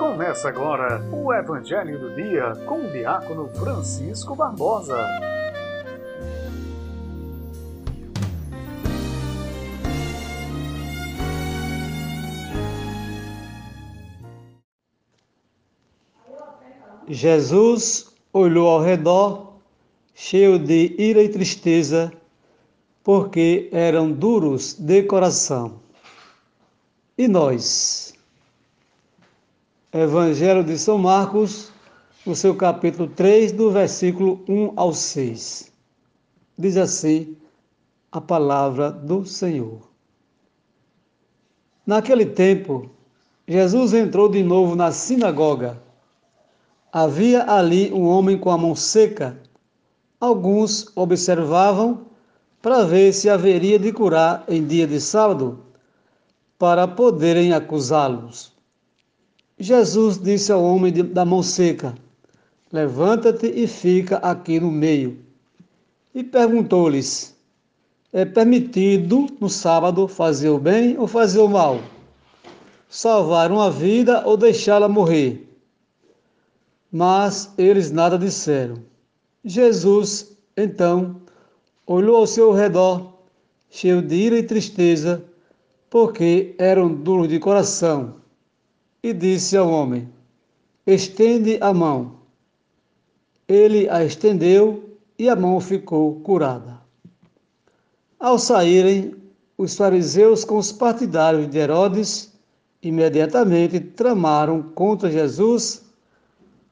Começa agora o Evangelho do Dia com o diácono Francisco Barbosa. Jesus olhou ao redor, cheio de ira e tristeza, porque eram duros de coração. E nós? Evangelho de São Marcos, no seu capítulo 3, do versículo 1 ao 6. Diz assim a palavra do Senhor. Naquele tempo, Jesus entrou de novo na sinagoga. Havia ali um homem com a mão seca. Alguns observavam para ver se haveria de curar em dia de sábado, para poderem acusá-los. Jesus disse ao homem da mão seca: Levanta-te e fica aqui no meio. E perguntou-lhes: É permitido no sábado fazer o bem ou fazer o mal? Salvar uma vida ou deixá-la morrer? Mas eles nada disseram. Jesus, então, olhou ao seu redor, cheio de ira e tristeza, porque eram duros de coração e disse ao homem: Estende a mão. Ele a estendeu e a mão ficou curada. Ao saírem, os fariseus com os partidários de Herodes imediatamente tramaram contra Jesus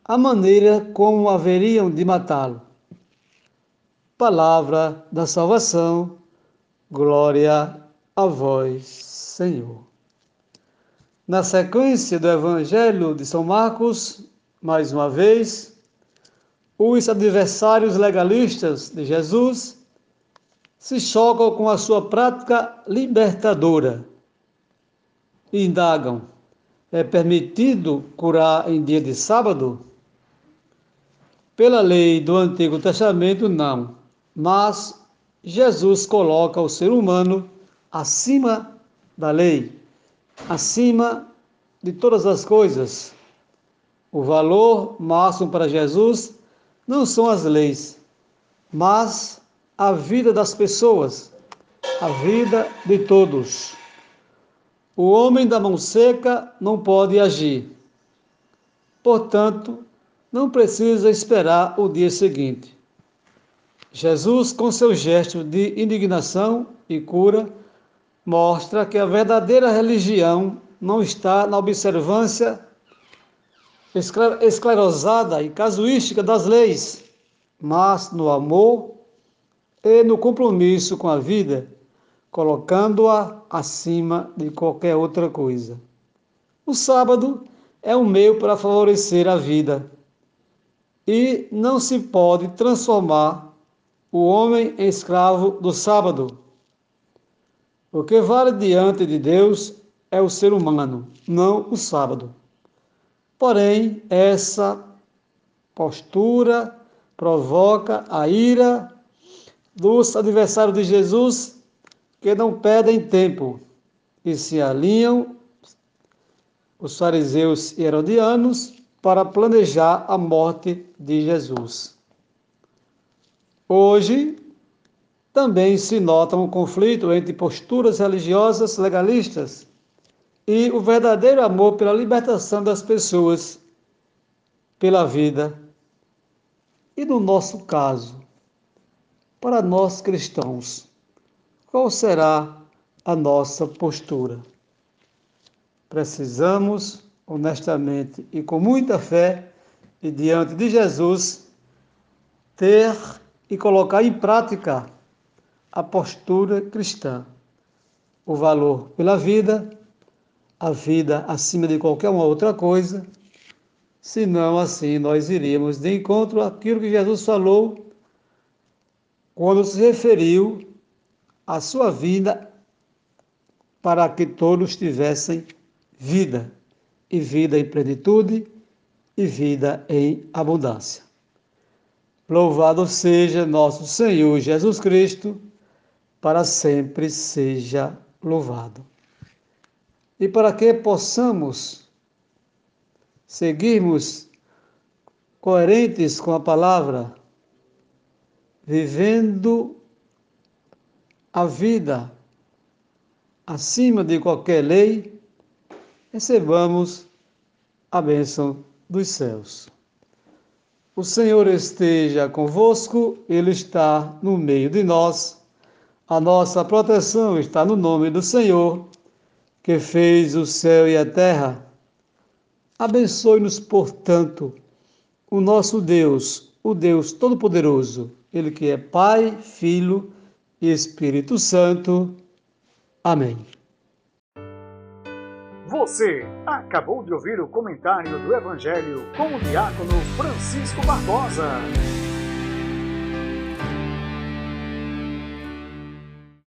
a maneira como haveriam de matá-lo. Palavra da salvação, glória a vós, Senhor. Na sequência do Evangelho de São Marcos, mais uma vez, os adversários legalistas de Jesus se chocam com a sua prática libertadora e indagam: é permitido curar em dia de sábado? Pela lei do Antigo Testamento, não, mas Jesus coloca o ser humano acima da lei acima de todas as coisas. O valor máximo para Jesus não são as leis, mas a vida das pessoas, a vida de todos. O homem da mão seca não pode agir. Portanto, não precisa esperar o dia seguinte. Jesus, com seu gesto de indignação e cura, mostra que a verdadeira religião não está na observância esclerosada e casuística das leis, mas no amor e no compromisso com a vida, colocando-a acima de qualquer outra coisa. O sábado é um meio para favorecer a vida e não se pode transformar o homem em escravo do sábado o que vale diante de Deus é o ser humano, não o sábado. Porém, essa postura provoca a ira dos adversários de Jesus que não perdem tempo e se alinham os fariseus e herodianos para planejar a morte de Jesus. Hoje, também se nota um conflito entre posturas religiosas legalistas e o verdadeiro amor pela libertação das pessoas, pela vida. E no nosso caso, para nós cristãos, qual será a nossa postura? Precisamos, honestamente e com muita fé, e diante de Jesus, ter e colocar em prática a postura cristã, o valor pela vida, a vida acima de qualquer uma outra coisa, senão assim nós iríamos de encontro àquilo que Jesus falou quando se referiu à sua vinda para que todos tivessem vida, e vida em plenitude, e vida em abundância. Louvado seja nosso Senhor Jesus Cristo para sempre seja louvado. e para que possamos seguirmos coerentes com a palavra, vivendo a vida acima de qualquer lei, recebamos a bênção dos céus. O Senhor esteja convosco, Ele está no meio de nós. A nossa proteção está no nome do Senhor, que fez o céu e a terra. Abençoe-nos, portanto, o nosso Deus, o Deus Todo-Poderoso, Ele que é Pai, Filho e Espírito Santo. Amém. Você acabou de ouvir o comentário do Evangelho com o diácono Francisco Barbosa.